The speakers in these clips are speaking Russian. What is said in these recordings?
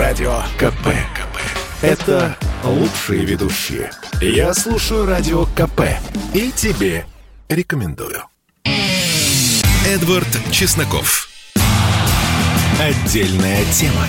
Радио КП. КП. Это лучшие ведущие. Я слушаю Радио КП. И тебе рекомендую. Эдвард Чесноков. Отдельная тема.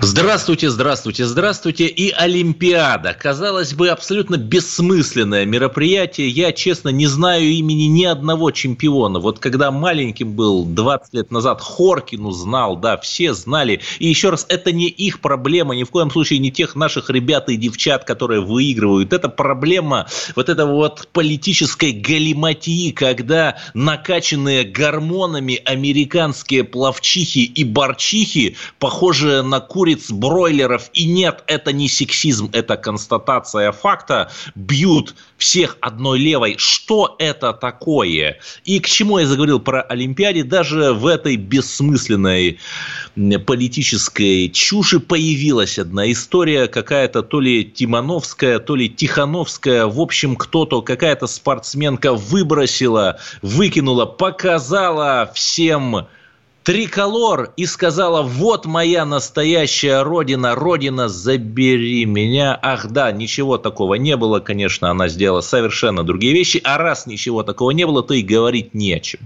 Здравствуйте, здравствуйте, здравствуйте. И Олимпиада. Казалось бы, абсолютно бессмысленное мероприятие. Я, честно, не знаю имени ни одного чемпиона. Вот когда маленьким был 20 лет назад, Хоркину знал, да, все знали. И еще раз, это не их проблема, ни в коем случае не тех наших ребят и девчат, которые выигрывают. Это проблема вот этого вот политической галиматии, когда накачанные гормонами американские плавчихи и борчихи, похожие на куриц, бройлеров. И нет, это не сексизм, это констатация факта. Бьют всех одной левой. Что это такое? И к чему я заговорил про Олимпиаде? Даже в этой бессмысленной политической чуши появилась одна история, какая-то то ли Тимановская, то ли Тихановская. В общем, кто-то, какая-то спортсменка выбросила, выкинула, показала всем триколор и сказала, вот моя настоящая родина, родина, забери меня. Ах да, ничего такого не было, конечно, она сделала совершенно другие вещи, а раз ничего такого не было, то и говорить не о чем.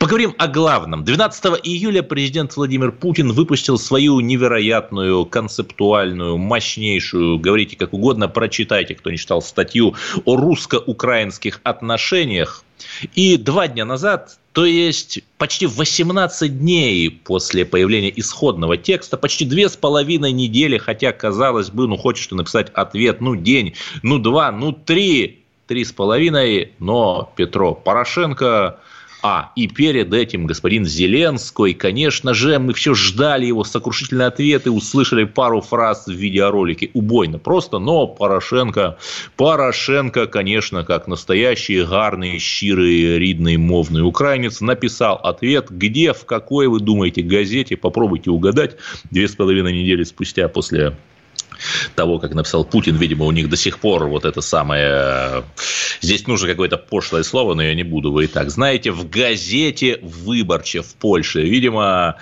Поговорим о главном. 12 июля президент Владимир Путин выпустил свою невероятную, концептуальную, мощнейшую, говорите как угодно, прочитайте, кто не читал статью о русско-украинских отношениях. И два дня назад то есть почти 18 дней после появления исходного текста, почти две с половиной недели, хотя, казалось бы, ну хочешь ты написать ответ, ну день, ну два, ну три, три с половиной, но Петро Порошенко а, и перед этим господин Зеленский, конечно же, мы все ждали его сокрушительный ответ и услышали пару фраз в видеоролике. Убойно просто, но Порошенко, Порошенко, конечно, как настоящий гарный, щирый, ридный, мовный украинец, написал ответ, где, в какой, вы думаете, газете, попробуйте угадать, две с половиной недели спустя после того, как написал Путин, видимо, у них до сих пор вот это самое... Здесь нужно какое-то пошлое слово, но я не буду, вы и так знаете. В газете «Выборче» в Польше, видимо,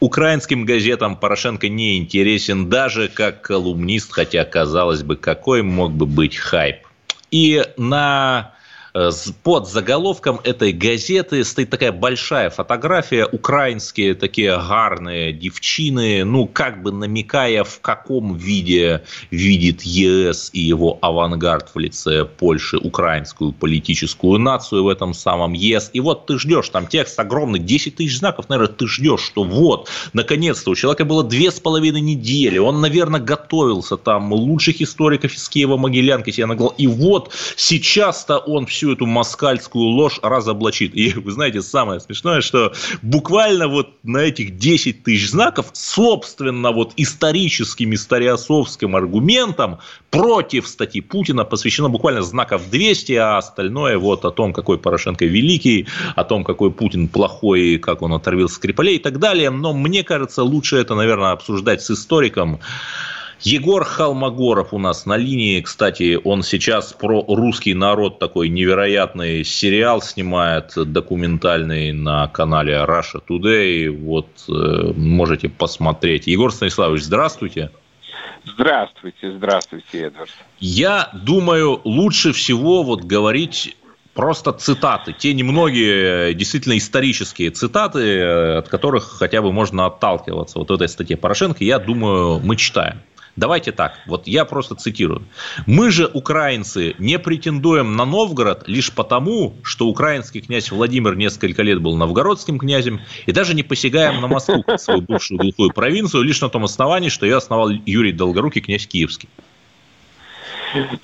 украинским газетам Порошенко не интересен даже как колумнист, хотя, казалось бы, какой мог бы быть хайп. И на под заголовком этой газеты стоит такая большая фотография, украинские такие гарные девчины, ну, как бы намекая, в каком виде видит ЕС и его авангард в лице Польши, украинскую политическую нацию в этом самом ЕС. И вот ты ждешь, там текст огромный, 10 тысяч знаков, наверное, ты ждешь, что вот, наконец-то, у человека было две с половиной недели, он, наверное, готовился, там, лучших историков из Киева, Могилянки себе наглал, и вот сейчас-то он все всю эту москальскую ложь разоблачит. И вы знаете, самое смешное, что буквально вот на этих 10 тысяч знаков, собственно, вот историческим, историосовским аргументом против статьи Путина посвящено буквально знаков 200, а остальное вот о том, какой Порошенко великий, о том, какой Путин плохой, как он оторвил Скрипалей и так далее. Но мне кажется, лучше это, наверное, обсуждать с историком, Егор Халмогоров у нас на линии. Кстати, он сейчас про русский народ такой невероятный сериал снимает, документальный на канале Russia Today. Вот э, можете посмотреть. Егор Станиславович, здравствуйте. Здравствуйте, здравствуйте, Эдвард. Я думаю, лучше всего вот говорить просто цитаты, те немногие действительно исторические цитаты, э, от которых хотя бы можно отталкиваться. Вот в этой статье Порошенко, я думаю, мы читаем. Давайте так, вот я просто цитирую. Мы же, украинцы, не претендуем на Новгород лишь потому, что украинский князь Владимир несколько лет был новгородским князем, и даже не посягаем на Москву, свою бывшую глухую провинцию, лишь на том основании, что ее основал Юрий Долгорукий, князь Киевский.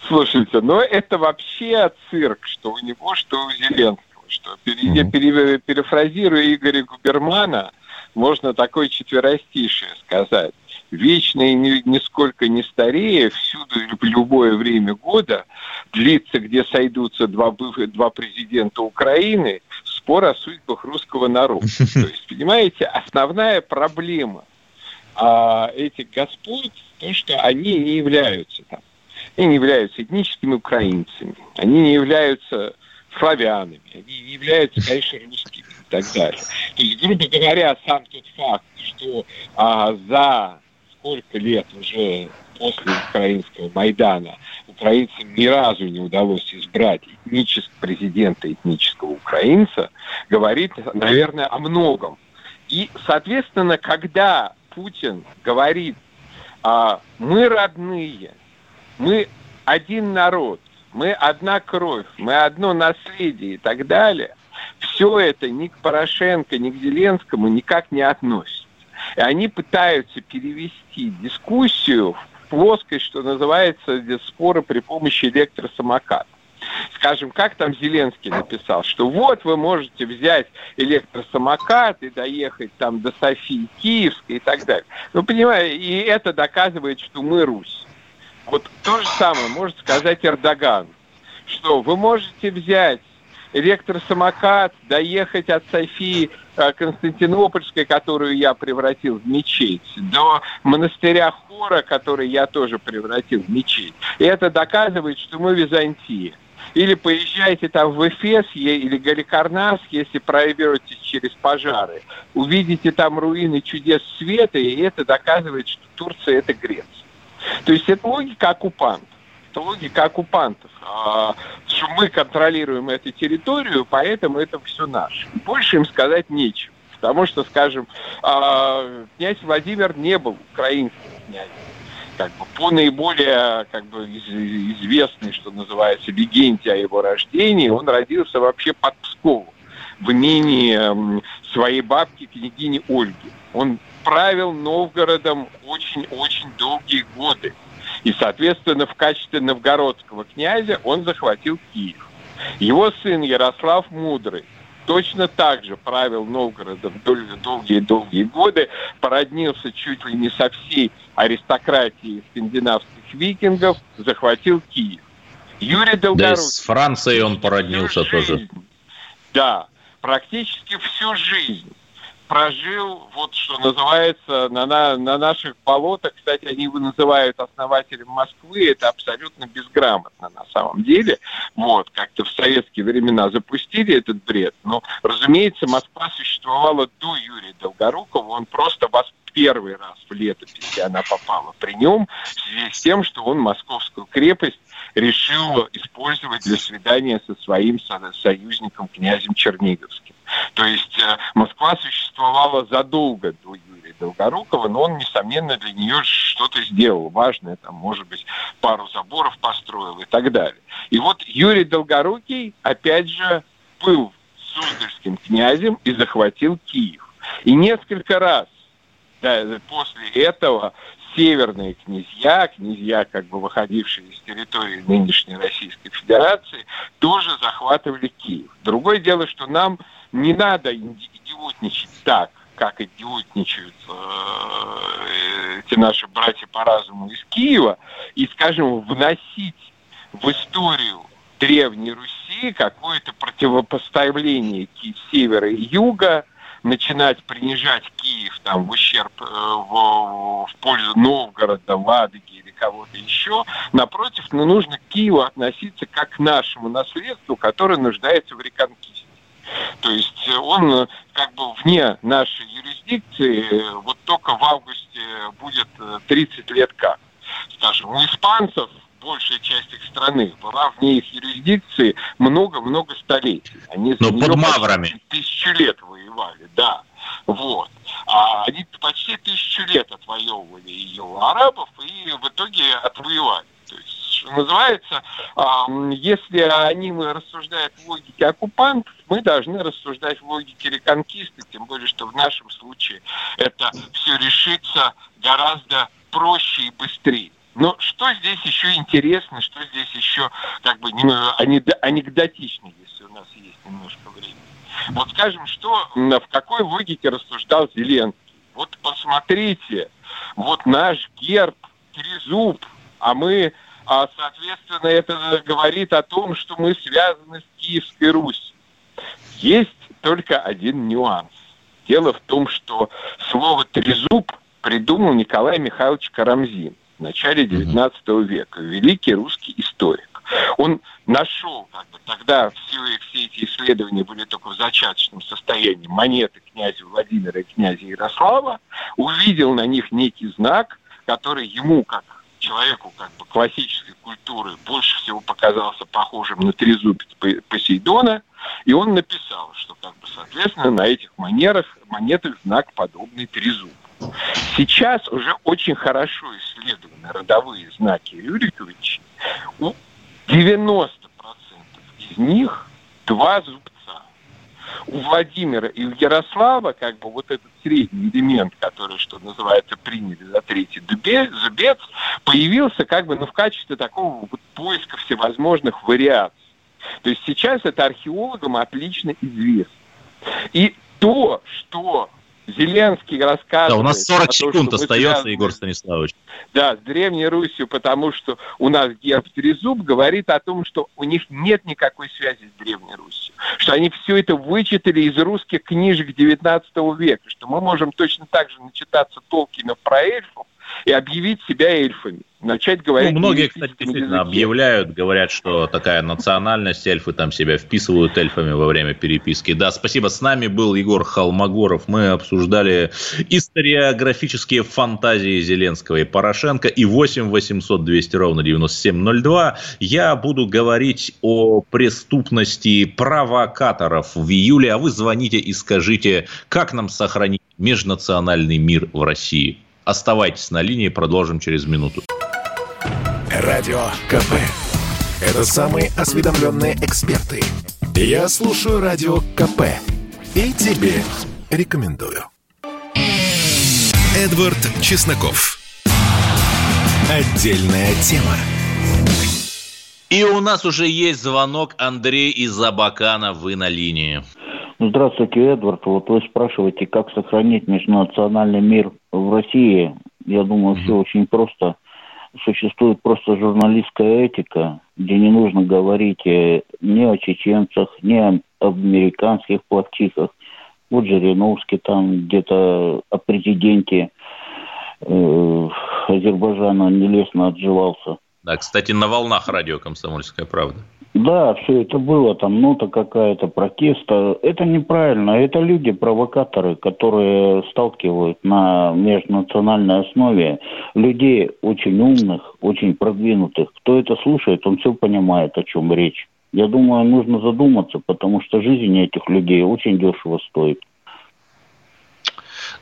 Слушайте, ну это вообще цирк, что у него, что у Зеленского. Что, пере, пере, перефразируя Игоря Губермана, можно такое четверостишее сказать вечно и нисколько не старея, всюду в любое время года длится, где сойдутся два, два президента Украины, спор о судьбах русского народа. То есть, понимаете, основная проблема а, этих господ то, что они не являются там. Они не являются этническими украинцами. Они не являются славянами, они являются, конечно, русскими и так далее. То есть, грубо говоря, сам тот факт, что а, за сколько лет уже после украинского Майдана украинцам ни разу не удалось избрать этнического президента этнического украинца, говорит, наверное, о многом. И, соответственно, когда Путин говорит, а, мы родные, мы один народ, мы одна кровь, мы одно наследие и так далее, все это ни к Порошенко, ни к Зеленскому никак не относится. И они пытаются перевести дискуссию в плоскость, что называется, спора при помощи электросамоката. Скажем, как там Зеленский написал, что вот вы можете взять электросамокат и доехать там до Софии Киевской и так далее. Ну, понимаете, и это доказывает, что мы Русь. Вот то же самое может сказать Эрдоган, что вы можете взять электросамокат, доехать от Софии э, Константинопольской, которую я превратил в мечеть, до монастыря Хора, который я тоже превратил в мечеть. И это доказывает, что мы Византия. Или поезжайте там в Эфес или Галикарнас, если прорветесь через пожары. Увидите там руины чудес света, и это доказывает, что Турция – это Греция. То есть это логика оккупантов. Это логика оккупантов. А, что мы контролируем эту территорию, поэтому это все наше. Больше им сказать нечего. Потому что, скажем, а, князь Владимир не был украинским князем. Как бы по наиболее как бы, известной, что называется, легенде о его рождении, он родился вообще под Псковом в имении своей бабки, княгини Ольги. Он правил Новгородом очень-очень долгие годы. И, соответственно, в качестве новгородского князя он захватил Киев. Его сын Ярослав Мудрый точно так же правил Новгородом долгие-долгие годы, породнился чуть ли не со всей аристократией скандинавских викингов, захватил Киев. Юрий Долгорукий... Да, с Францией он породнился тоже. Да, практически всю жизнь прожил, вот что называется, на, на, на наших болотах, кстати, они его называют основателем Москвы, это абсолютно безграмотно на самом деле, вот, как-то в советские времена запустили этот бред, но, разумеется, Москва существовала до Юрия Долгорукова, он просто вас первый раз в летописи она попала при нем, в связи с тем, что он московскую крепость решил использовать для свидания со своим союзником князем Черниговским. То есть э, Москва существовала задолго до Юрия Долгорукова, но он, несомненно, для нее что-то сделал важное, там, может быть, пару заборов построил и так далее. И вот Юрий Долгорукий, опять же, был Суздальским князем и захватил Киев. И несколько раз да, после этого северные князья, князья, как бы выходившие из территории нынешней Российской Федерации, тоже захватывали Киев. Другое дело, что нам не надо идиотничать так, как идиотничают э, эти наши братья по разуму из Киева, и, скажем, вносить в историю Древней Руси какое-то противопоставление севера и юга, начинать принижать Киев там в ущерб, э, в, в пользу Новгорода, Ладоги или кого-то еще. Напротив, ну, нужно к Киеву относиться как к нашему наследству, которое нуждается в реконкисте. То есть он э, как бы вне нашей юрисдикции, э, вот только в августе будет 30 э, лет как. Скажем, у испанцев большая часть их страны была вне их юрисдикции много-много столетий. Они Но под Маврами. Тысячу лет воевали, да. Вот. А они почти тысячу лет отвоевывали ее у арабов и в итоге отвоевали. То есть что называется, если они рассуждают в логике оккупантов, мы должны рассуждать в логике реконкисты, тем более, что в нашем случае это все решится гораздо проще и быстрее. Но что здесь еще интересно, что здесь еще как бы анекдотично, если у нас есть немножко времени. Вот скажем, что в какой логике рассуждал Зеленский. Вот посмотрите, вот наш герб, трезуб, а мы а, соответственно, это говорит о том, что мы связаны с Киевской Русью. Есть только один нюанс. Дело в том, что слово «трезуб» придумал Николай Михайлович Карамзин в начале XIX века, великий русский историк. Он нашел, как бы, тогда все, все эти исследования были только в зачаточном состоянии, монеты князя Владимира и князя Ярослава, увидел на них некий знак, который ему, как человеку как бы классической культуры, больше всего показался похожим на трезубец Посейдона, и он написал, что, как бы, соответственно, на этих манерах, монетах знак подобный трезуб. Сейчас уже очень хорошо исследованы родовые знаки Рюриковича. У 90% из них два зубца. У Владимира и у Ярослава, как бы вот этот средний элемент, который, что называется, приняли за третий зубец, появился как бы ну, в качестве такого вот поиска всевозможных вариаций. То есть сейчас это археологам отлично известно. И то, что Зеленский рассказывает... Да, у нас 40 секунд остается, связаны, Егор Станиславович. Да, с Древней Русью, потому что у нас герб Трезуб говорит о том, что у них нет никакой связи с Древней Русью. Что они все это вычитали из русских книжек 19 века. Что мы можем точно так же начитаться Толкина про эльфов и объявить себя эльфами начать говорить... Ну, многие, кстати, действительно языке. объявляют, говорят, что такая национальность, эльфы там себя вписывают эльфами во время переписки. Да, спасибо. С нами был Егор Холмогоров. Мы обсуждали историографические фантазии Зеленского и Порошенко. И 8 800 200 ровно 9702. Я буду говорить о преступности провокаторов в июле, а вы звоните и скажите, как нам сохранить межнациональный мир в России. Оставайтесь на линии, продолжим через минуту. Радио КП. Это самые осведомленные эксперты. Я слушаю Радио КП. И тебе рекомендую. Эдвард Чесноков. Отдельная тема. И у нас уже есть звонок. Андрей из Абакана. Вы на линии. Здравствуйте, Эдвард. Вот вы спрашиваете, как сохранить межнациональный мир в России. Я думаю, mm-hmm. все очень просто существует просто журналистская этика, где не нужно говорить э, ни о чеченцах, ни о американских плавчихах. Вот Жириновский там где-то о президенте э, Азербайджана нелестно отживался. Да, кстати, на волнах радио «Комсомольская правда». Да, все это было, там нота какая-то, протеста. Это неправильно. Это люди-провокаторы, которые сталкивают на межнациональной основе людей очень умных, очень продвинутых. Кто это слушает, он все понимает, о чем речь. Я думаю, нужно задуматься, потому что жизнь этих людей очень дешево стоит.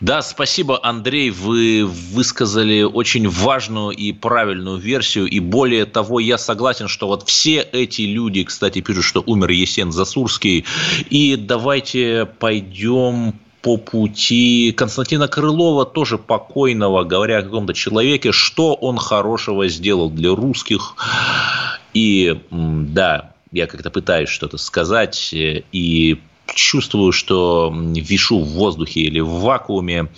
Да, спасибо, Андрей. Вы высказали очень важную и правильную версию. И более того, я согласен, что вот все эти люди, кстати, пишут, что умер Есен Засурский. И давайте пойдем по пути Константина Крылова, тоже покойного, говоря о каком-то человеке, что он хорошего сделал для русских. И да, я как-то пытаюсь что-то сказать и чувствую, что вишу в воздухе или в вакууме.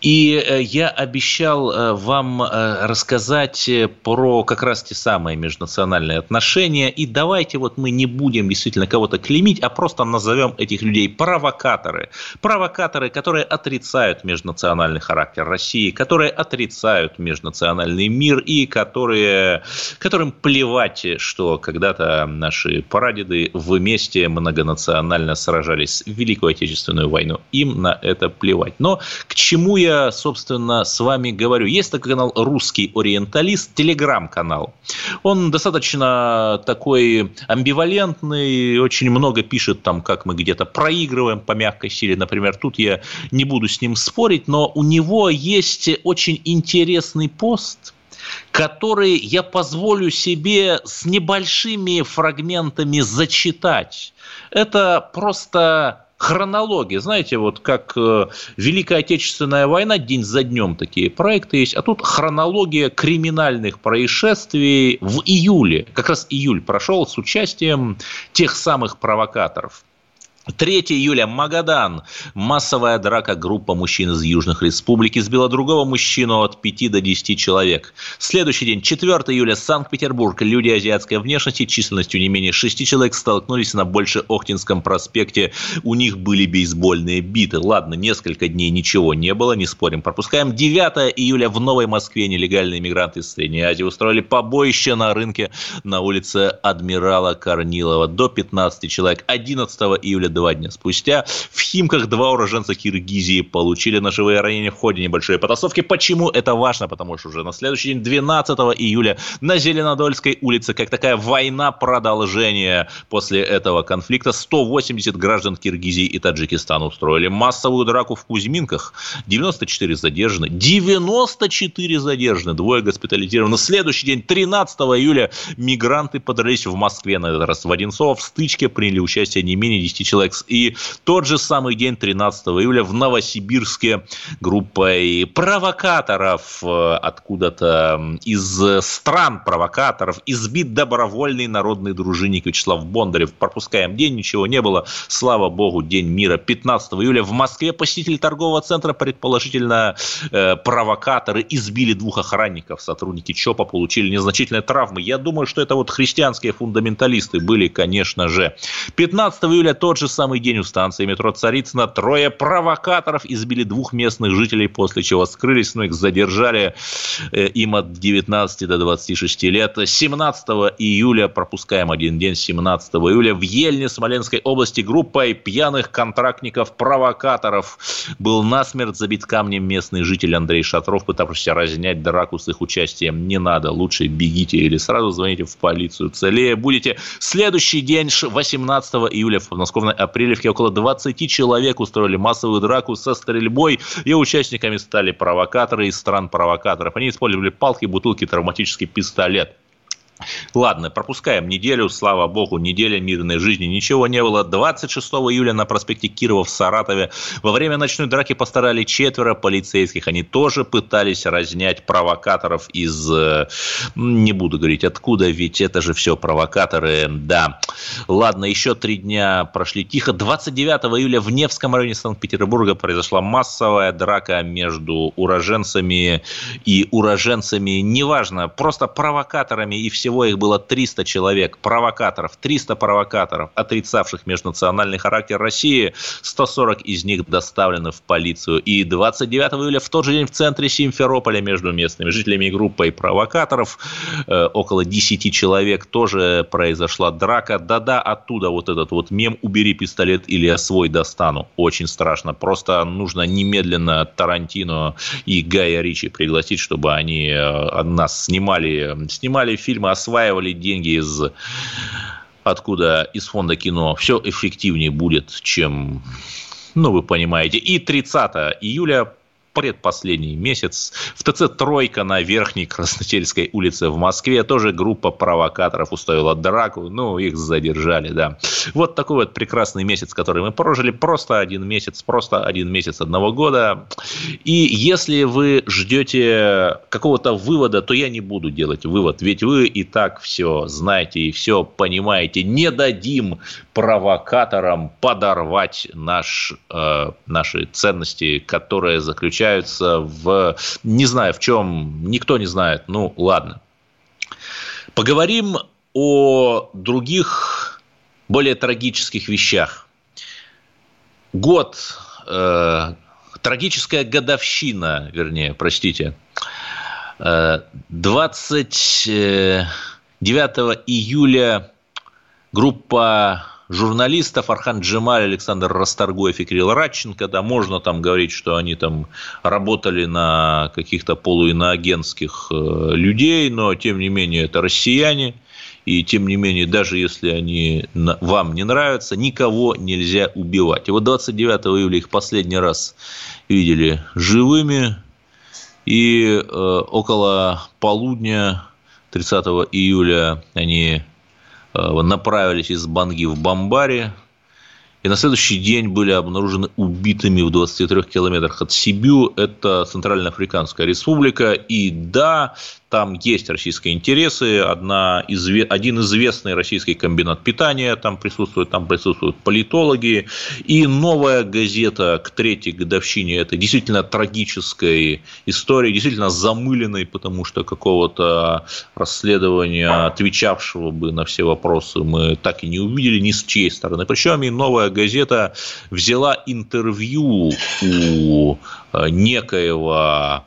И э, я обещал э, вам э, рассказать про как раз те самые межнациональные отношения. И давайте вот мы не будем действительно кого-то клеймить, а просто назовем этих людей провокаторы. Провокаторы, которые отрицают межнациональный характер России, которые отрицают межнациональный мир и которые, которым плевать, что когда-то наши прадеды вместе многонационально сражались сражались в Великую Отечественную войну. Им на это плевать. Но к чему я, собственно, с вами говорю? Есть такой канал «Русский ориенталист», телеграм-канал. Он достаточно такой амбивалентный, очень много пишет там, как мы где-то проигрываем по мягкой силе. Например, тут я не буду с ним спорить, но у него есть очень интересный пост – который я позволю себе с небольшими фрагментами зачитать. Это просто хронология. Знаете, вот как э, Великая Отечественная война день за днем такие проекты есть, а тут хронология криминальных происшествий в июле. Как раз июль прошел с участием тех самых провокаторов. 3 июля Магадан. Массовая драка группа мужчин из Южных республик избила другого мужчину от 5 до 10 человек. Следующий день, 4 июля, Санкт-Петербург. Люди азиатской внешности численностью не менее 6 человек столкнулись на Больше Охтинском проспекте. У них были бейсбольные биты. Ладно, несколько дней ничего не было, не спорим. Пропускаем. 9 июля в Новой Москве нелегальные мигранты из Средней Азии устроили побоище на рынке на улице Адмирала Корнилова. До 15 человек. 11 июля два дня спустя. В Химках два уроженца Киргизии получили ножевые ранения в ходе небольшой потасовки. Почему это важно? Потому что уже на следующий день, 12 июля, на Зеленодольской улице, как такая война продолжения после этого конфликта, 180 граждан Киргизии и Таджикистана устроили массовую драку в Кузьминках. 94 задержаны. 94 задержаны. Двое госпитализированы. На следующий день, 13 июля, мигранты подрались в Москве, на этот раз в Одинцово. В стычке приняли участие не менее 10 человек Яндекс. И тот же самый день, 13 июля, в Новосибирске группой провокаторов э, откуда-то из стран провокаторов избит добровольный народный дружинник Вячеслав Бондарев. Пропускаем день, ничего не было. Слава богу, день мира. 15 июля в Москве посетители торгового центра, предположительно э, провокаторы, избили двух охранников. Сотрудники ЧОПа получили незначительные травмы. Я думаю, что это вот христианские фундаменталисты были, конечно же. 15 июля тот же самый день у станции метро Царицына трое провокаторов избили двух местных жителей, после чего скрылись, но их задержали э, им от 19 до 26 лет. 17 июля, пропускаем один день, 17 июля в Ельне, Смоленской области, группой пьяных контрактников-провокаторов был насмерть забит камнем местный житель Андрей Шатров, пытавшийся разнять драку с их участием. Не надо, лучше бегите или сразу звоните в полицию. Целее будете. Следующий день, 18 июля в подмосковной Апрелевке около 20 человек устроили массовую драку со стрельбой, и участниками стали провокаторы из стран провокаторов. Они использовали палки, бутылки, травматический пистолет. Ладно, пропускаем неделю, слава богу, неделя мирной жизни, ничего не было. 26 июля на проспекте Кирова в Саратове во время ночной драки постарали четверо полицейских. Они тоже пытались разнять провокаторов из... Э, не буду говорить откуда, ведь это же все провокаторы, да. Ладно, еще три дня прошли тихо. 29 июля в Невском районе Санкт-Петербурга произошла массовая драка между уроженцами и уроженцами, неважно, просто провокаторами и все всего их было 300 человек, провокаторов, 300 провокаторов, отрицавших межнациональный характер России, 140 из них доставлены в полицию. И 29 июля в тот же день в центре Симферополя между местными жителями и группой провокаторов, э, около 10 человек, тоже произошла драка. Да-да, оттуда вот этот вот мем «убери пистолет или я свой достану». Очень страшно. Просто нужно немедленно Тарантино и Гая Ричи пригласить, чтобы они э, нас снимали, снимали фильмы осваивали деньги из откуда из фонда кино, все эффективнее будет, чем, ну, вы понимаете. И 30 июля предпоследний месяц. В ТЦ «Тройка» на Верхней Красносельской улице в Москве тоже группа провокаторов устроила драку. Ну, их задержали, да. Вот такой вот прекрасный месяц, который мы прожили. Просто один месяц, просто один месяц одного года. И если вы ждете какого-то вывода, то я не буду делать вывод. Ведь вы и так все знаете и все понимаете. Не дадим провокаторам подорвать наш, э, наши ценности, которые заключаются в... Не знаю в чем, никто не знает. Ну, ладно. Поговорим о других, более трагических вещах. Год, э, трагическая годовщина, вернее, простите, 29 э, июля группа журналистов Архан Джемаль, Александр Расторгуев и Кирилл Радченко, да, можно там говорить, что они там работали на каких-то полуиноагентских э, людей, но тем не менее это россияне, и тем не менее, даже если они вам не нравятся, никого нельзя убивать. И вот 29 июля их последний раз видели живыми, и э, около полудня 30 июля они направились из Банги в Бомбаре, и на следующий день были обнаружены убитыми в 23 километрах от Сибю. Это Центральноафриканская республика. И да, там есть российские интересы, одна, один известный российский комбинат питания там присутствует, там присутствуют политологи, и новая газета к третьей годовщине это действительно трагической истории, действительно замыленной, потому что какого-то расследования, отвечавшего бы на все вопросы, мы так и не увидели ни с чьей стороны. Причем и новая газета взяла интервью у э, некоего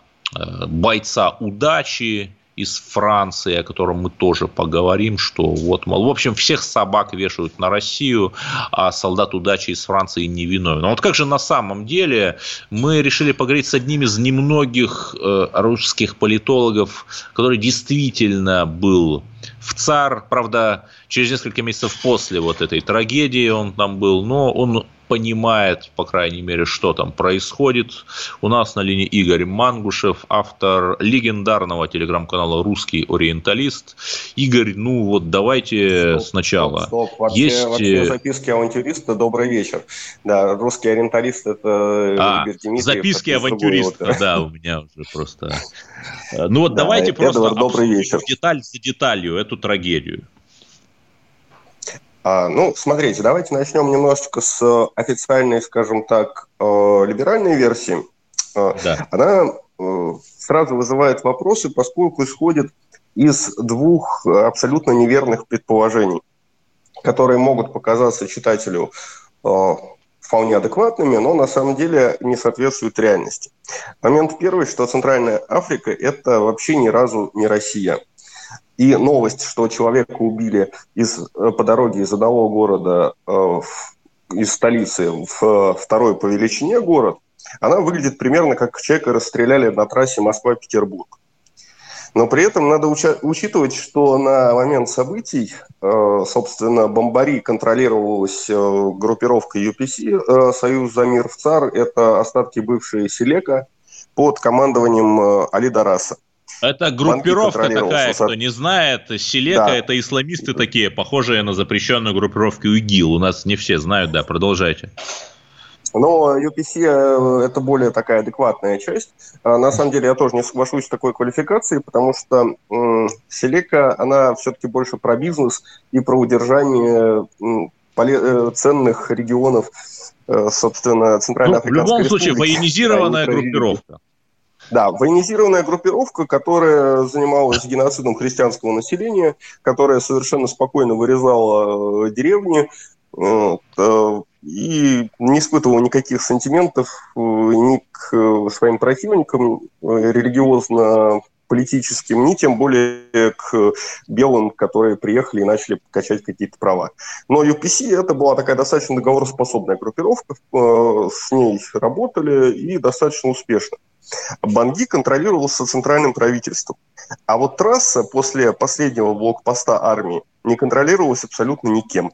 бойца удачи из Франции, о котором мы тоже поговорим, что вот, мол, в общем, всех собак вешают на Россию, а солдат удачи из Франции не виновен. Но вот как же на самом деле мы решили поговорить с одним из немногих э, русских политологов, который действительно был в ЦАР, правда, через несколько месяцев после вот этой трагедии он там был, но он понимает, по крайней мере, что там происходит. У нас на линии Игорь Мангушев, автор легендарного телеграм-канала «Русский ориенталист». Игорь, ну вот давайте стоп, сначала. Стоп, стоп. Вообще, Есть... вообще э, записки авантюриста «Добрый вечер». Да, «Русский ориенталист» – это а, Записки авантюриста, да, у меня уже просто... Э, ну вот давайте просто добрый вечер. деталь за деталью эту трагедию. А, ну, смотрите, давайте начнем немножечко с э, официальной, скажем так, э, либеральной версии. Э, да. Она сразу вызывает вопросы, поскольку исходит из двух абсолютно неверных предположений, которые могут показаться читателю вполне адекватными, но на самом деле не соответствуют реальности. Момент первый, что Центральная Африка – это вообще ни разу не Россия. И новость, что человека убили из, э, по дороге из одного города, э, из столицы в э, второй по величине город, она выглядит примерно как человека расстреляли на трассе Москва-Петербург. Но при этом надо учитывать, что на момент событий, э, собственно, Бомбари контролировалась группировкой UPC, Союз за мир в ЦАР, это остатки бывшей Селека под командованием Али Дараса. Это группировка такая, кто не знает, Селека да. это исламисты такие, похожие на запрещенную группировку ИГИЛ. У нас не все знают, да, продолжайте. Но UPC э, это более такая адекватная часть. А, на самом деле я тоже не соглашусь с такой квалификацией, потому что Селека, она все-таки больше про бизнес и про удержание э, ценных регионов, э, собственно, Центральноафриканской ну, В любом случае, военизированная группировка. Да, военизированная группировка, которая занималась геноцидом христианского населения, которая совершенно спокойно вырезала э, деревни э, и не испытывала никаких сантиментов э, ни к своим противникам религиозно политическим, ни тем более к белым, которые приехали и начали качать какие-то права. Но UPC это была такая достаточно договороспособная группировка, с ней работали и достаточно успешно. Банги контролировался центральным правительством. А вот трасса после последнего блокпоста армии не контролировалась абсолютно никем.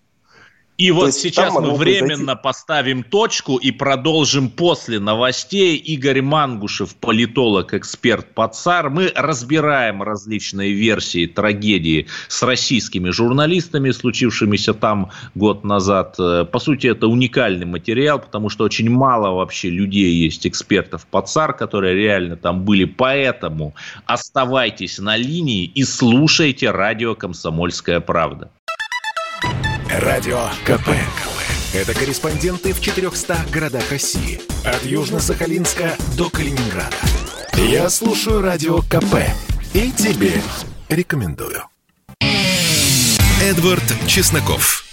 И То вот сейчас мы временно произойти... поставим точку и продолжим после новостей. Игорь Мангушев, политолог, эксперт по ЦАР. Мы разбираем различные версии трагедии с российскими журналистами, случившимися там год назад. Э, по сути, это уникальный материал, потому что очень мало вообще людей есть, экспертов по ЦАР, которые реально там были. Поэтому оставайтесь на линии и слушайте радио «Комсомольская правда». Радио КП. Это корреспонденты в 400 городах России. От Южно-Сахалинска до Калининграда. Я слушаю Радио КП. И тебе рекомендую. Эдвард Чесноков.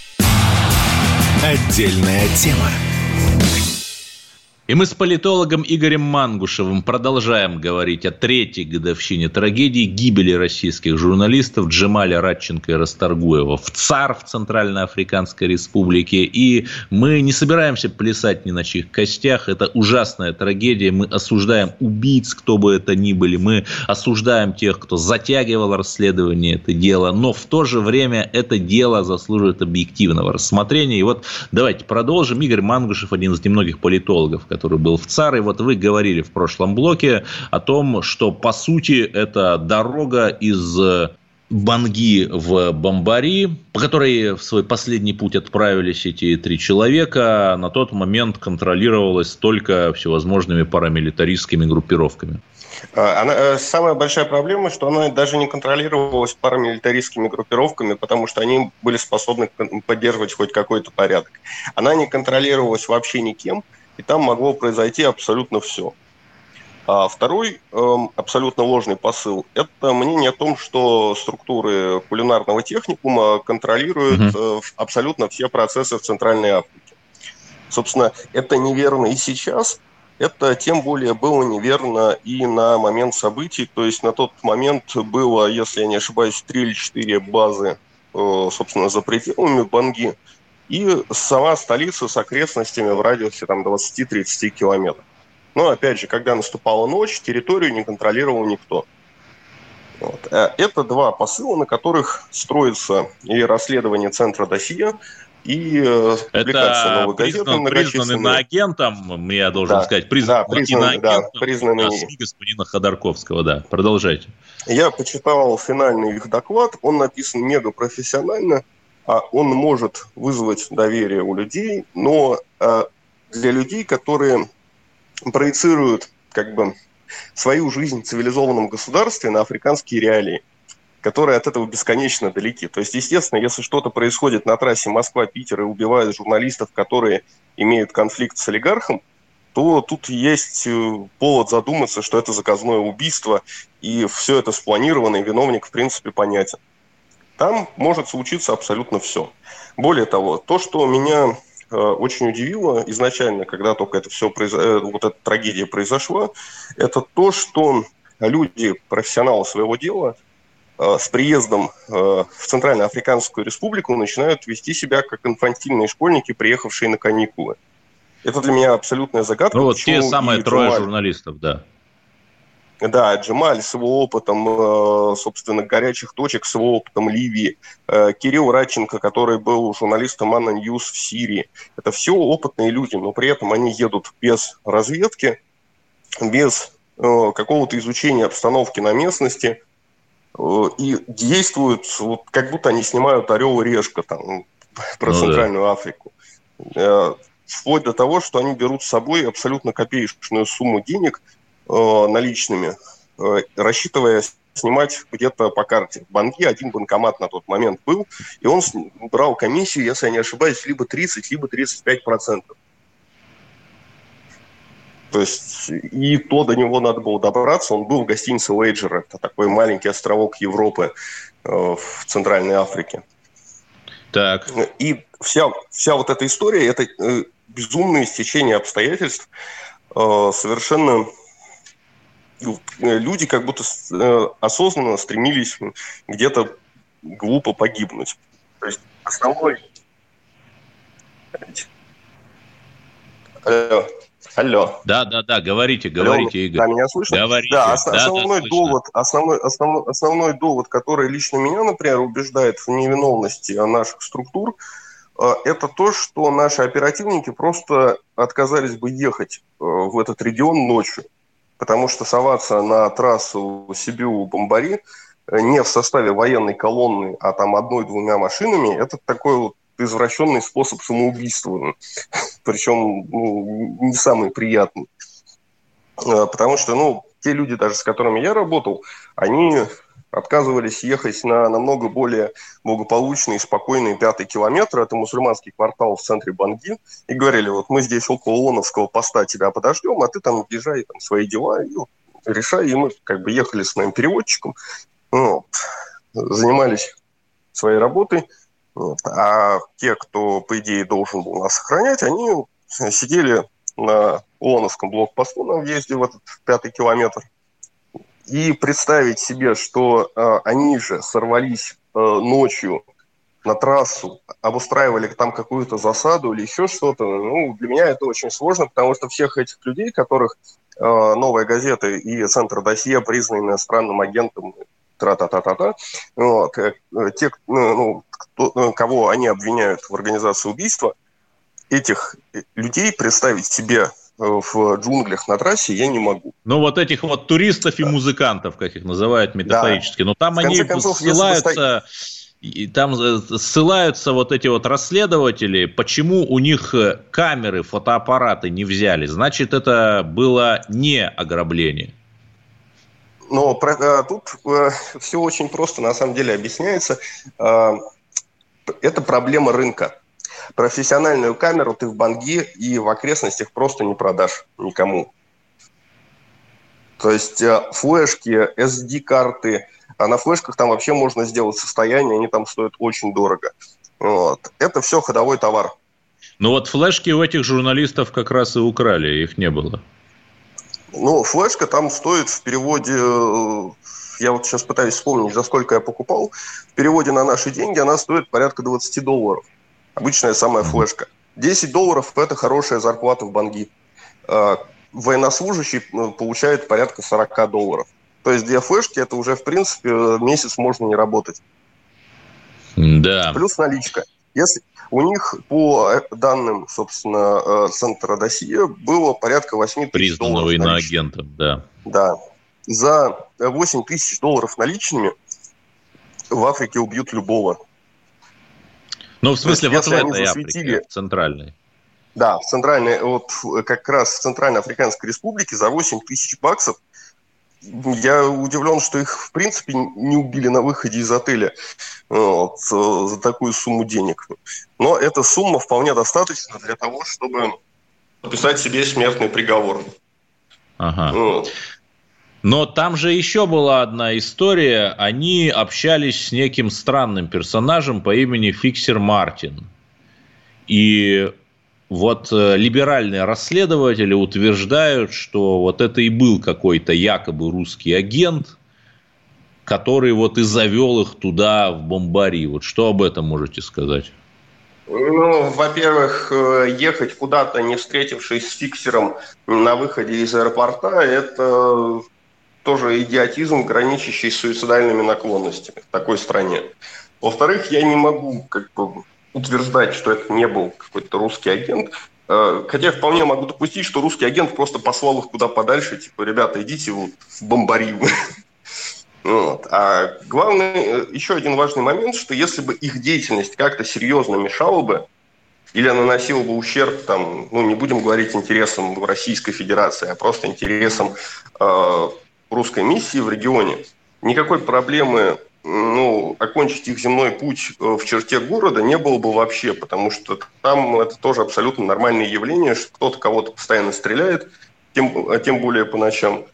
Отдельная тема. И мы с политологом Игорем Мангушевым продолжаем говорить о третьей годовщине трагедии гибели российских журналистов Джемаля Радченко и Расторгуева в ЦАР в Центральноафриканской Республике. И мы не собираемся плясать ни на чьих костях. Это ужасная трагедия. Мы осуждаем убийц, кто бы это ни были. Мы осуждаем тех, кто затягивал расследование это дело. Но в то же время это дело заслуживает объективного рассмотрения. И вот давайте продолжим. Игорь Мангушев, один из немногих политологов, который был в ЦАРе. Вот вы говорили в прошлом блоке о том, что по сути это дорога из Банги в Бомбари, по которой в свой последний путь отправились эти три человека, на тот момент контролировалась только всевозможными парамилитаристскими группировками. А, она, э, самая большая проблема, что она даже не контролировалась парамилитаристскими группировками, потому что они были способны поддерживать хоть какой-то порядок. Она не контролировалась вообще никем, и там могло произойти абсолютно все. А второй э, абсолютно ложный посыл – это мнение о том, что структуры кулинарного техникума контролируют угу. э, абсолютно все процессы в Центральной Африке. Собственно, это неверно и сейчас, это тем более было неверно и на момент событий. То есть на тот момент было, если я не ошибаюсь, три или четыре базы, э, собственно, за пределами Банги, и сама столица с окрестностями в радиусе там, 20-30 километров. Но, опять же, когда наступала ночь, территорию не контролировал никто. Вот. Э, это два посыла, на которых строится и расследование Центра Досия, и э, публикация Это новой газеты. Признан, признанный на агентом, я должен да, сказать, признан, да, признанный, да, признанный... господина Ходорковского, да. Продолжайте. Я почитал финальный их доклад, он написан мега профессионально, он может вызвать доверие у людей, но а, для людей, которые проецируют как бы свою жизнь в цивилизованном государстве на африканские реалии, которые от этого бесконечно далеки. То есть, естественно, если что-то происходит на трассе Москва-Питер и убивают журналистов, которые имеют конфликт с олигархом, то тут есть э, повод задуматься, что это заказное убийство, и все это спланировано, и виновник, в принципе, понятен. Там может случиться абсолютно все. Более того, то, что меня Э, очень удивило изначально, когда только это все произ... Э, вот эта трагедия произошла, это то, что люди, профессионалы своего дела, э, с приездом в Центральноафриканскую республику начинают вести себя как инфантильные школьники, приехавшие на каникулы. Это для меня абсолютная загадка. Ну вот те самые трое журналистов, да. Да, Джемаль с его опытом, э, собственно, горячих точек, с его опытом Ливии, э, Кирилл Радченко, который был журналистом ANNA News в Сирии. Это все опытные люди, но при этом они едут без разведки, без э, какого-то изучения обстановки на местности и действуют, вот, как будто они снимают «Орел и решка» там, про ну, Центральную да. Африку вплоть до того, что они берут с собой абсолютно копеечную сумму денег наличными, э, рассчитывая снимать где-то по карте. В банке один банкомат на тот момент был, и он брал комиссию, если я не ошибаюсь, либо 30, либо 35 процентов. То есть и то до него надо было добраться. Он был в гостинице Лейджер, это такой маленький островок Европы э, в Центральной Африке. Так. И вся, вся вот эта история, это э, безумное стечение обстоятельств, э, совершенно Э, люди как будто э, осознанно стремились где-то глупо погибнуть. То есть основной... Алло. Алло. Да, да, да, говорите, говорите, Алло. Игорь. Да, меня слышно? Говорите. Да, ос- да основной, да, довод, основной, основной, основной довод, который лично меня, например, убеждает в невиновности наших структур, э, это то, что наши оперативники просто отказались бы ехать в этот регион ночью потому что соваться на трассу Сибиу-Бомбари э, не в составе военной колонны, а там одной-двумя машинами, это такой вот извращенный способ самоубийства, причем ну, не самый приятный. Э, потому что, ну, те люди, даже с которыми я работал, они отказывались ехать на намного более благополучный и спокойный пятый километр. Это мусульманский квартал в центре Банги. И говорили, вот мы здесь около Лоновского поста тебя подождем, а ты там езжай там, свои дела и вот, решай. И мы как бы ехали с моим переводчиком, вот, занимались своей работой. Вот. А те, кто, по идее, должен был нас охранять, они сидели на Лоновском блокпосту на въезде в этот пятый километр и представить себе, что э, они же сорвались э, ночью на трассу, обустраивали там какую-то засаду или еще что-то, ну, для меня это очень сложно, потому что всех этих людей, которых э, «Новая газета» и «Центр досье» признаны иностранным агентом, тра-та-та-та-та, вот, э, те, ну, ну, кто, э, кого они обвиняют в организации убийства, этих людей представить себе в джунглях на трассе я не могу. Ну, вот этих вот туристов и музыкантов, как их называют метафорически, да. но там они концов, ссылаются... И там э, ссылаются вот эти вот расследователи, почему у них э, камеры, фотоаппараты не взяли. Значит, это было не ограбление. Но про, тут э, все очень просто на самом деле объясняется. Э, это проблема рынка. Профессиональную камеру ты в Банги и в окрестностях просто не продашь никому. То есть э, флешки, SD-карты, а на флешках там вообще можно сделать состояние, они там стоят очень дорого. Вот. Это все ходовой товар. Ну вот флешки у этих журналистов как раз и украли, их не было. Ну, флешка там стоит в переводе, э, я вот сейчас пытаюсь вспомнить, за сколько я покупал. В переводе на наши деньги она стоит порядка 20 долларов. Обычная самая флешка. 10 долларов – это хорошая зарплата в Банги. А, военнослужащий э, получает порядка 40 долларов. То есть две флешки – это уже, в принципе, месяц можно не работать. Да. Плюс наличка. Если у них, по э, данным, собственно, центра досье, было порядка 8 тысяч долларов. Признанного иноагентом, да. Да. За 8 тысяч долларов наличными в Африке убьют любого. Ну, в смысле, вот в этой Африке, в центральной. Да, в центральной, вот как раз в Центральной Африканской Республике за 8 тысяч баксов я удивлен, что их, в принципе, не убили на выходе из отеля вот, за такую сумму денег. Но эта сумма вполне достаточна для того, чтобы подписать себе смертный приговор. Ага. Вот. Но там же еще была одна история. Они общались с неким странным персонажем по имени Фиксер Мартин. И вот э, либеральные расследователи утверждают, что вот это и был какой-то якобы русский агент, который вот и завел их туда, в Бомбари. Вот что об этом можете сказать? Ну, во-первых, э, ехать куда-то, не встретившись с фиксером на выходе из аэропорта, это тоже идиотизм, граничащий с суицидальными наклонностями в такой стране. Во-вторых, я не могу как бы утверждать, что это не был какой-то русский агент. Э, хотя я вполне могу допустить, что русский агент просто послал их куда подальше, типа, ребята, идите вот в бомбарию. Вот. А главный, э, еще один важный момент, что если бы их деятельность как-то серьезно мешала бы, или наносила бы ущерб, там, ну, не будем говорить интересам Российской Федерации, а просто интересам э, русской миссии в регионе, никакой проблемы ну, окончить их земной путь э, в черте города не было бы вообще, потому что там это тоже абсолютно нормальное явление, что кто-то кого-то постоянно стреляет, тем, а тем более по ночам.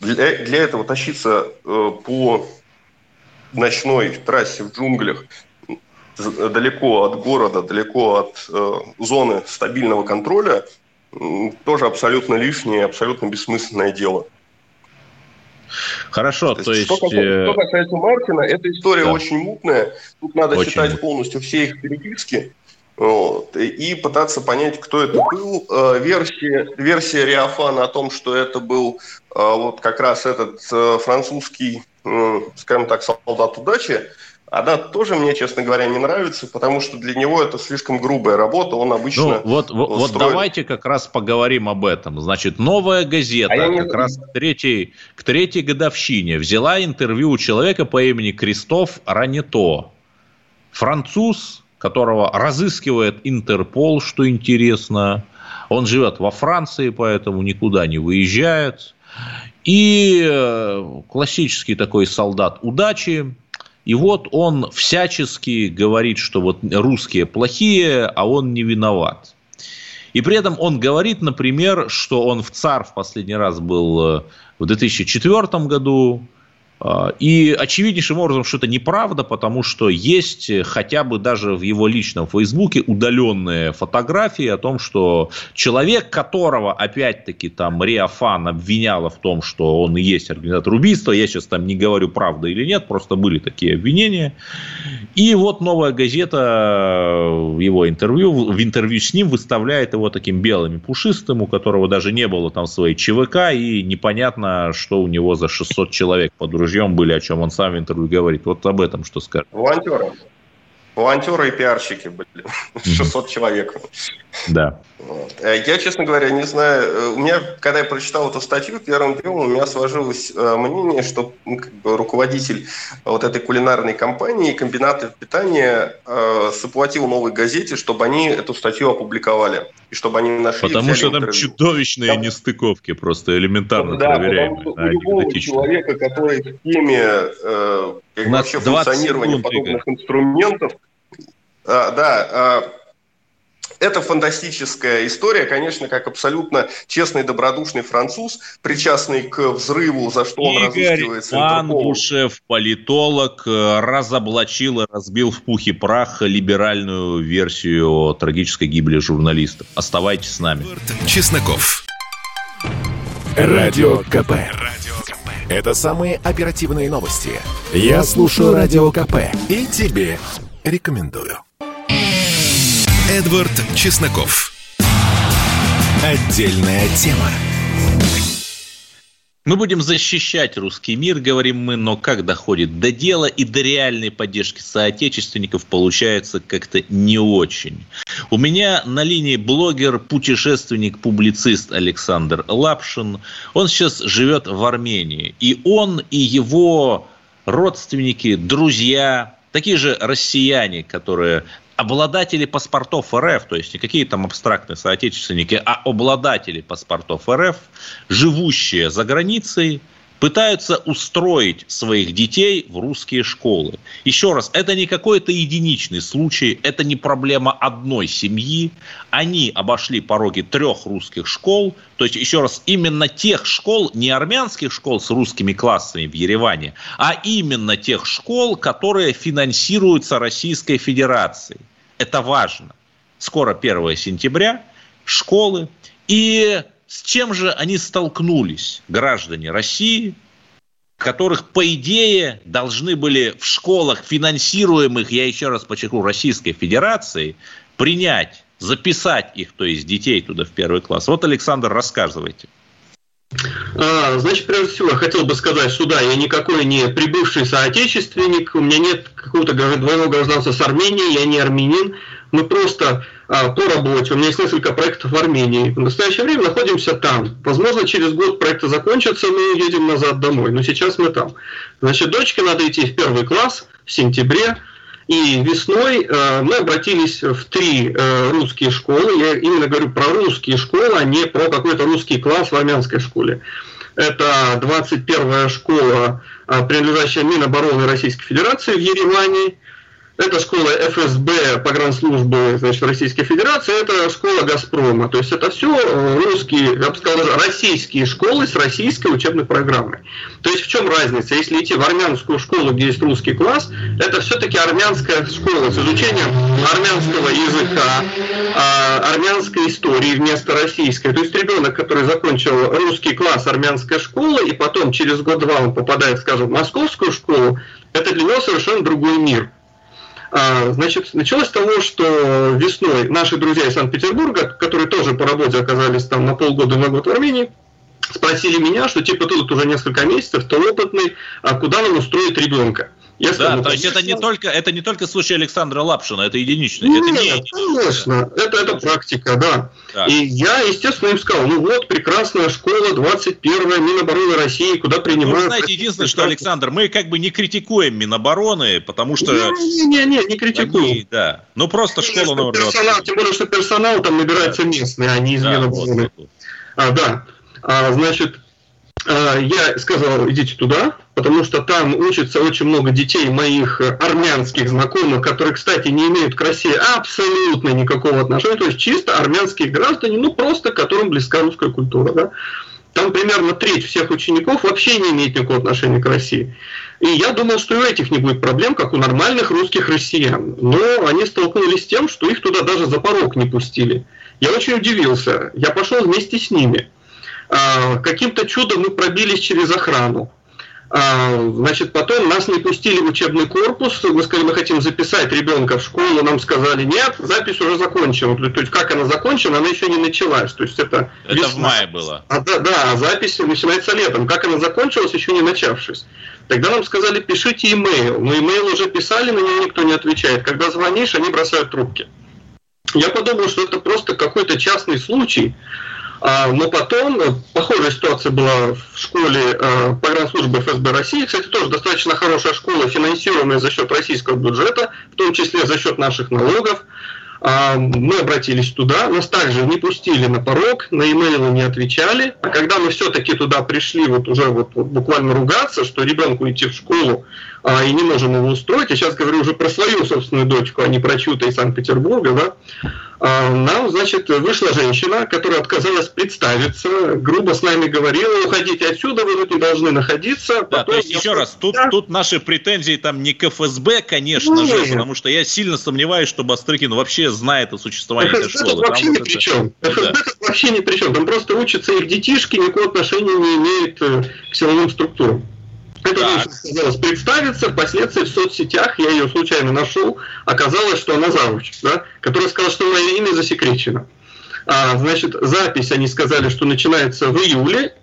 Для, для этого тащиться э, по ночной трассе в джунглях далеко от города, далеко от э, зоны стабильного контроля, тоже абсолютно лишнее, абсолютно бессмысленное дело. Хорошо, то, то есть... Что касается, э, что касается Мартина, эта история да. очень мутная. Тут надо очень читать полностью все их переписки вот, и пытаться понять, кто это был. Э, версия, версия Риафана о том, что это был э, вот как раз этот французский, скажем так, солдат удачи, она тоже мне, честно говоря, не нравится, потому что для него это слишком грубая работа, он обычно... Ну, вот, вот, вот давайте как раз поговорим об этом. Значит, новая газета а как не... раз к третьей, к третьей годовщине взяла интервью у человека по имени Кристоф Рането. Француз, которого разыскивает Интерпол, что интересно. Он живет во Франции, поэтому никуда не выезжает. И э, классический такой солдат удачи, и вот он всячески говорит, что вот русские плохие, а он не виноват. И при этом он говорит, например, что он в ЦАР в последний раз был э, в 2004 году, и очевиднейшим образом, что это неправда, потому что есть хотя бы даже в его личном Фейсбуке удаленные фотографии о том, что человек, которого опять-таки там Риафан обвиняла в том, что он и есть организатор убийства, я сейчас там не говорю правда или нет, просто были такие обвинения. И вот новая газета в его интервью, в интервью с ним выставляет его таким белым и пушистым, у которого даже не было там своей ЧВК, и непонятно, что у него за 600 человек под ружьем были, о чем он сам в интервью говорит. Вот об этом что скажет. Волонтеры. волонтеры и пиарщики были. 600 человек. Да. Э, я, честно говоря, не знаю. Э, у меня, когда я прочитал эту статью, первым делом у меня сложилось э, мнение, что ну, как бы, руководитель вот этой кулинарной компании, комбината питания, заплатил новой газете, чтобы они эту статью опубликовали. И чтобы они нашли... Потому что там чудовищные там... нестыковки, просто элементарно да, проверяемые. Что у любого человека, который в теме э, вообще функционирования подобных инструментов, а, да, а, это фантастическая история, конечно, как абсолютно честный, добродушный француз, причастный к взрыву, за что он Игорь разыскивается Мангушев, политолог, э, разоблачил и разбил в пух и прах либеральную версию трагической гибели журналистов. Оставайтесь с нами. Чесноков. Радио КП. Это самые оперативные новости. Я слушаю Радио КП и тебе рекомендую. Эдвард Чесноков. Отдельная тема. Мы будем защищать русский мир, говорим мы, но как доходит до дела и до реальной поддержки соотечественников получается как-то не очень. У меня на линии блогер, путешественник, публицист Александр Лапшин. Он сейчас живет в Армении. И он, и его родственники, друзья, такие же россияне, которые обладатели паспортов РФ, то есть не какие там абстрактные соотечественники, а обладатели паспортов РФ, живущие за границей, пытаются устроить своих детей в русские школы. Еще раз, это не какой-то единичный случай, это не проблема одной семьи. Они обошли пороги трех русских школ, то есть, еще раз, именно тех школ, не армянских школ с русскими классами в Ереване, а именно тех школ, которые финансируются Российской Федерацией. Это важно. Скоро 1 сентября, школы. И с чем же они столкнулись, граждане России, которых, по идее, должны были в школах, финансируемых, я еще раз подчеркну, Российской Федерацией, принять, записать их, то есть детей туда в первый класс. Вот, Александр, рассказывайте. А, значит, прежде всего, я хотел бы сказать, что да, я никакой не прибывший соотечественник, у меня нет какого-то двойного гражданства с Арменией, я не армянин, мы просто а, по работе, у меня есть несколько проектов в Армении, в настоящее время находимся там. Возможно, через год проекты закончатся, мы едем назад домой, но сейчас мы там. Значит, дочке надо идти в первый класс в сентябре, и весной э, мы обратились в три э, русские школы. Я именно говорю про русские школы, а не про какой-то русский класс в армянской школе. Это 21-я школа, э, принадлежащая Минобороны Российской Федерации в Ереване. Это школа ФСБ погранслужбы значит, Российской Федерации, это школа Газпрома. То есть это все э, русские, я бы сказал, российские школы с российской учебной программой. То есть в чем разница? Если идти в армянскую школу, где есть русский класс, это все-таки армянская школа с изучением армянского языка, а, армянской истории вместо российской. То есть ребенок, который закончил русский класс армянской школы, и потом через год-два он попадает, скажем, в московскую школу, это для него совершенно другой мир. А, значит, началось с того, что весной наши друзья из Санкт-Петербурга, которые тоже по работе оказались там на полгода на год в Армении, спросили меня, что типа ты тут уже несколько месяцев, ты опытный, а куда нам устроить ребенка? Я да, то есть это не только это не только случай Александра Лапшина, это единичный. Нет, это не конечно, это это практика, да. да. И я, естественно, им сказал, ну вот прекрасная школа, 21-я Минобороны России, куда принимают. Ну, знаете, единственное, что Александр, мы как бы не критикуем Минобороны, потому что не не не не критикуем. Они, да, ну просто школа номер персонал, тем более, что персонал там набирается да. местный, а не из да, Минобороны. Вот, а, да, а, значит, а, я сказал, идите туда, потому что там учатся очень много детей моих армянских знакомых, которые, кстати, не имеют к России абсолютно никакого отношения, то есть чисто армянские граждане, ну просто которым близка русская культура. Да? Там примерно треть всех учеников вообще не имеет никакого отношения к России. И я думал, что и у этих не будет проблем, как у нормальных русских россиян. Но они столкнулись с тем, что их туда даже за порог не пустили. Я очень удивился. Я пошел вместе с ними. А, каким-то чудом мы пробились через охрану. А, значит, потом нас не пустили в учебный корпус. Мы сказали, мы хотим записать ребенка в школу. Нам сказали, нет, запись уже закончена. То есть, как она закончена, она еще не началась. То есть, это, это весна. в мае было. А, да, да, запись начинается летом. Как она закончилась, еще не начавшись. Тогда нам сказали, пишите имейл. Но имейл уже писали, на него никто не отвечает. Когда звонишь, они бросают трубки. Я подумал, что это просто какой-то частный случай, а, но потом э, похожая ситуация была в школе э, погранслужбы ФСБ России. Кстати, тоже достаточно хорошая школа, финансируемая за счет российского бюджета, в том числе за счет наших налогов. А, мы обратились туда, нас также не пустили на порог, на имейлы не отвечали. А когда мы все-таки туда пришли, вот уже вот буквально ругаться, что ребенку идти в школу а, и не можем его устроить, я сейчас говорю уже про свою собственную дочку, а не про чью-то из Санкт-Петербурга, да, а, нам, значит, вышла женщина, которая отказалась представиться, грубо с нами говорила, уходите отсюда, вы тут не должны находиться. Да, то есть, еще раз, тут, да. тут наши претензии там не к ФСБ, конечно ну, же, потому что я сильно сомневаюсь, что Бастрыкин вообще знает о существовании ФСБ этой школы. вообще ни при чем. ФСБ да. вообще ни при чем. Там просто учатся их детишки, никакого отношения не имеют э, к силовым структурам. Это так. сказалось представиться, впоследствии в соцсетях, я ее случайно нашел, оказалось, что она завуч, да, которая сказала, что мое имя засекречено. А, значит, запись, они сказали, что начинается в июле,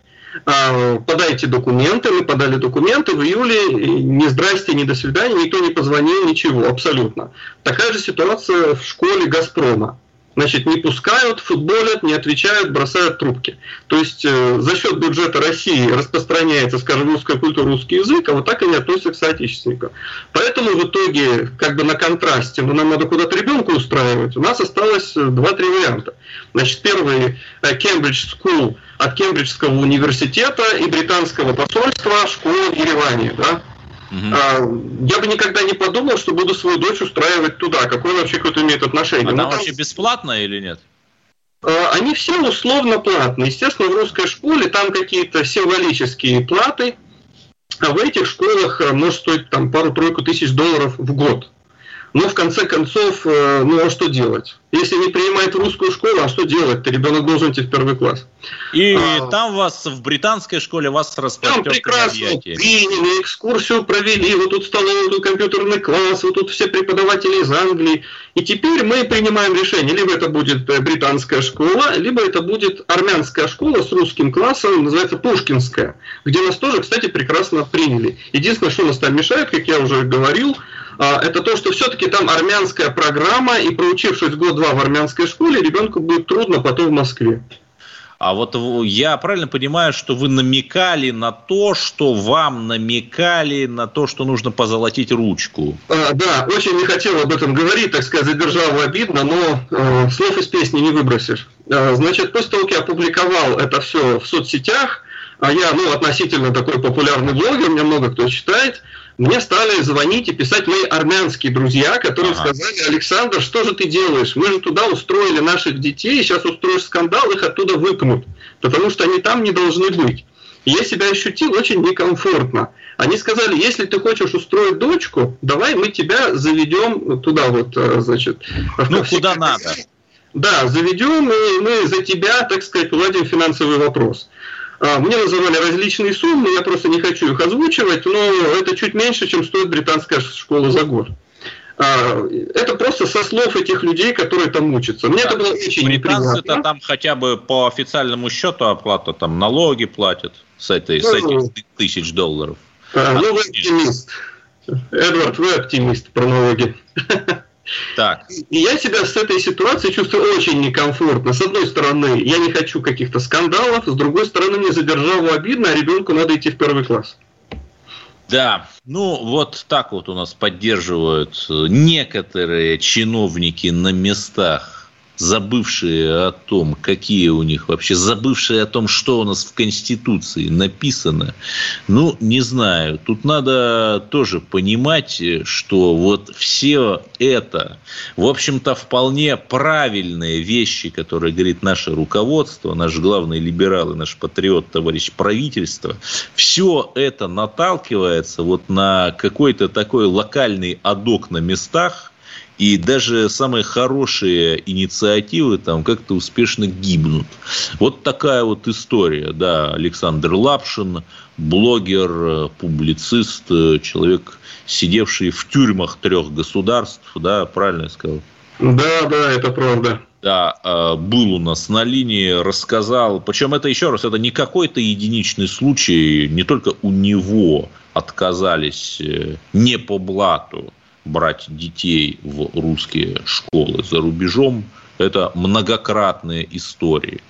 а, подайте документы, мы подали документы, в июле ни здрасте, ни до свидания, никто не позвонил, ничего, абсолютно. Такая же ситуация в школе «Газпрома». Значит, не пускают, футболят, не отвечают, бросают трубки. То есть э, за счет бюджета России распространяется, скажем, русская культура, русский язык, а вот так они относятся к соотечественникам. Поэтому в итоге, как бы на контрасте, ну, нам надо куда-то ребенка устраивать, у нас осталось э, два-три варианта. Значит, первый Кембридж э, School от Кембриджского университета и британского посольства школа в Ереване. Да? Угу. Я бы никогда не подумал, что буду свою дочь устраивать туда. Какое вообще какое-то имеет отношение? Она ну, вообще бесплатная или нет? А, они все условно платные. Естественно, в русской школе там какие-то символические платы, а в этих школах э, может стоить там пару-тройку тысяч долларов в год. Но в конце концов, э, ну а что делать? Если не принимает в русскую школу, а что делать? Ты ребенок должен идти в первый класс. И а, там вас в британской школе вас Там прекрасно приняли, экскурсию провели, вот тут столовый, тут компьютерный класс, вот тут все преподаватели из Англии. И теперь мы принимаем решение, либо это будет э, британская школа, либо это будет армянская школа с русским классом, называется Пушкинская, где нас тоже, кстати, прекрасно приняли. Единственное, что нас там мешает, как я уже говорил, а, это то, что все-таки там армянская программа, и проучившись год-два в армянской школе, ребенку будет трудно потом в Москве. А вот я правильно понимаю, что вы намекали на то, что вам намекали на то, что нужно позолотить ручку. А, да, очень не хотел об этом говорить, так сказать, задержал обидно, но э, слов из песни не выбросишь. А, значит, после того, как я опубликовал это все в соцсетях, а я, ну, относительно такой популярный блогер, меня много кто читает, мне стали звонить и писать мои армянские друзья, которые ага. сказали, Александр, что же ты делаешь? Мы же туда устроили наших детей, сейчас устроишь скандал, их оттуда выпнут, потому что они там не должны быть. И я себя ощутил очень некомфортно. Они сказали, если ты хочешь устроить дочку, давай мы тебя заведем туда вот, э, значит. Ну, куда надо. Да, заведем, и мы за тебя, так сказать, уладим финансовый вопрос. А, мне называли различные суммы, я просто не хочу их озвучивать, но это чуть меньше, чем стоит британская школа за год. А, это просто со слов этих людей, которые там учатся. Мне да. это было очень Британцы-то там хотя бы по официальному счету оплата, там налоги платят с, этой, ну, с этих тысяч долларов. А, ну, вы оптимист. Эдвард, вы оптимист про налоги. Так. И я себя с этой ситуацией чувствую очень некомфортно. С одной стороны, я не хочу каких-то скандалов, с другой стороны, мне за державу обидно, а ребенку надо идти в первый класс. Да, ну вот так вот у нас поддерживают некоторые чиновники на местах забывшие о том, какие у них вообще, забывшие о том, что у нас в Конституции написано, ну, не знаю. Тут надо тоже понимать, что вот все это, в общем-то, вполне правильные вещи, которые говорит наше руководство, наш главный либерал и наш патриот, товарищ правительства, все это наталкивается вот на какой-то такой локальный адок на местах, и даже самые хорошие инициативы там как-то успешно гибнут. Вот такая вот история. Да, Александр Лапшин, блогер, публицист, человек, сидевший в тюрьмах трех государств, да, правильно я сказал? Да, да, это правда. да, э, был у нас на линии, рассказал. Причем это еще раз, это не какой-то единичный случай, не только у него отказались э, не по блату брать детей в русские школы за рубежом. Это многократные истории.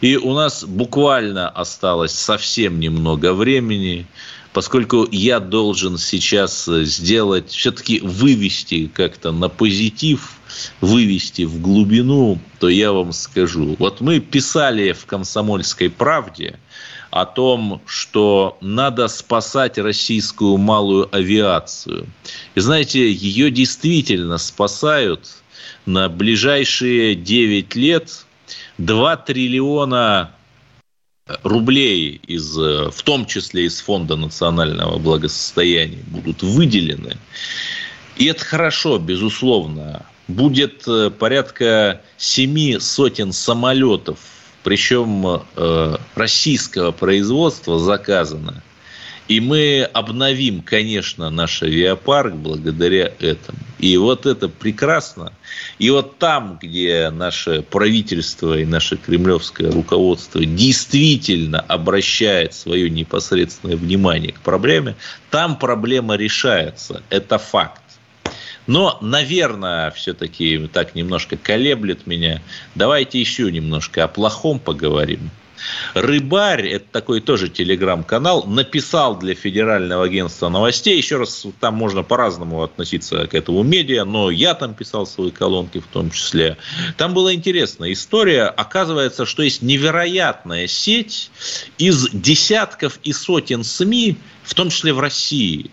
И у нас буквально осталось совсем немного времени поскольку я должен сейчас сделать, все-таки вывести как-то на позитив, вывести в глубину, то я вам скажу. Вот мы писали в «Комсомольской правде», о том, что надо спасать российскую малую авиацию. И знаете, ее действительно спасают на ближайшие 9 лет 2 триллиона рублей, из, э, в том числе из Фонда национального благосостояния, будут выделены. И это хорошо, безусловно. Будет э, порядка семи сотен самолетов, причем э, российского производства заказано – и мы обновим, конечно, наш авиапарк благодаря этому. И вот это прекрасно. И вот там, где наше правительство и наше кремлевское руководство действительно обращает свое непосредственное внимание к проблеме, там проблема решается. Это факт. Но, наверное, все-таки так немножко колеблет меня. Давайте еще немножко о плохом поговорим. Рыбарь, это такой тоже телеграм-канал, написал для Федерального агентства новостей. Еще раз, там можно по-разному относиться к этому медиа, но я там писал свои колонки в том числе. Там была интересная история. Оказывается, что есть невероятная сеть из десятков и сотен СМИ, в том числе в России,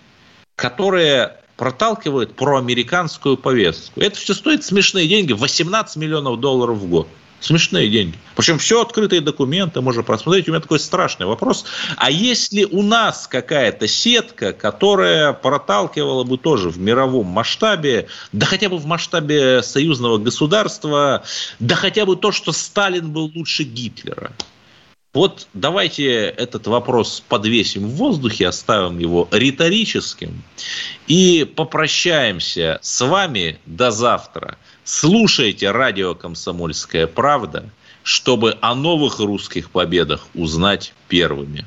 которые проталкивают проамериканскую повестку. Это все стоит смешные деньги, 18 миллионов долларов в год. Смешные деньги. Причем все открытые документы можно просмотреть. У меня такой страшный вопрос. А есть ли у нас какая-то сетка, которая проталкивала бы тоже в мировом масштабе, да хотя бы в масштабе союзного государства, да хотя бы то, что Сталин был лучше Гитлера? Вот давайте этот вопрос подвесим в воздухе, оставим его риторическим и попрощаемся с вами до завтра. Слушайте радио «Комсомольская правда», чтобы о новых русских победах узнать первыми.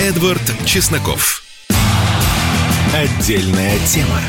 Эдвард Чесноков. Отдельная тема.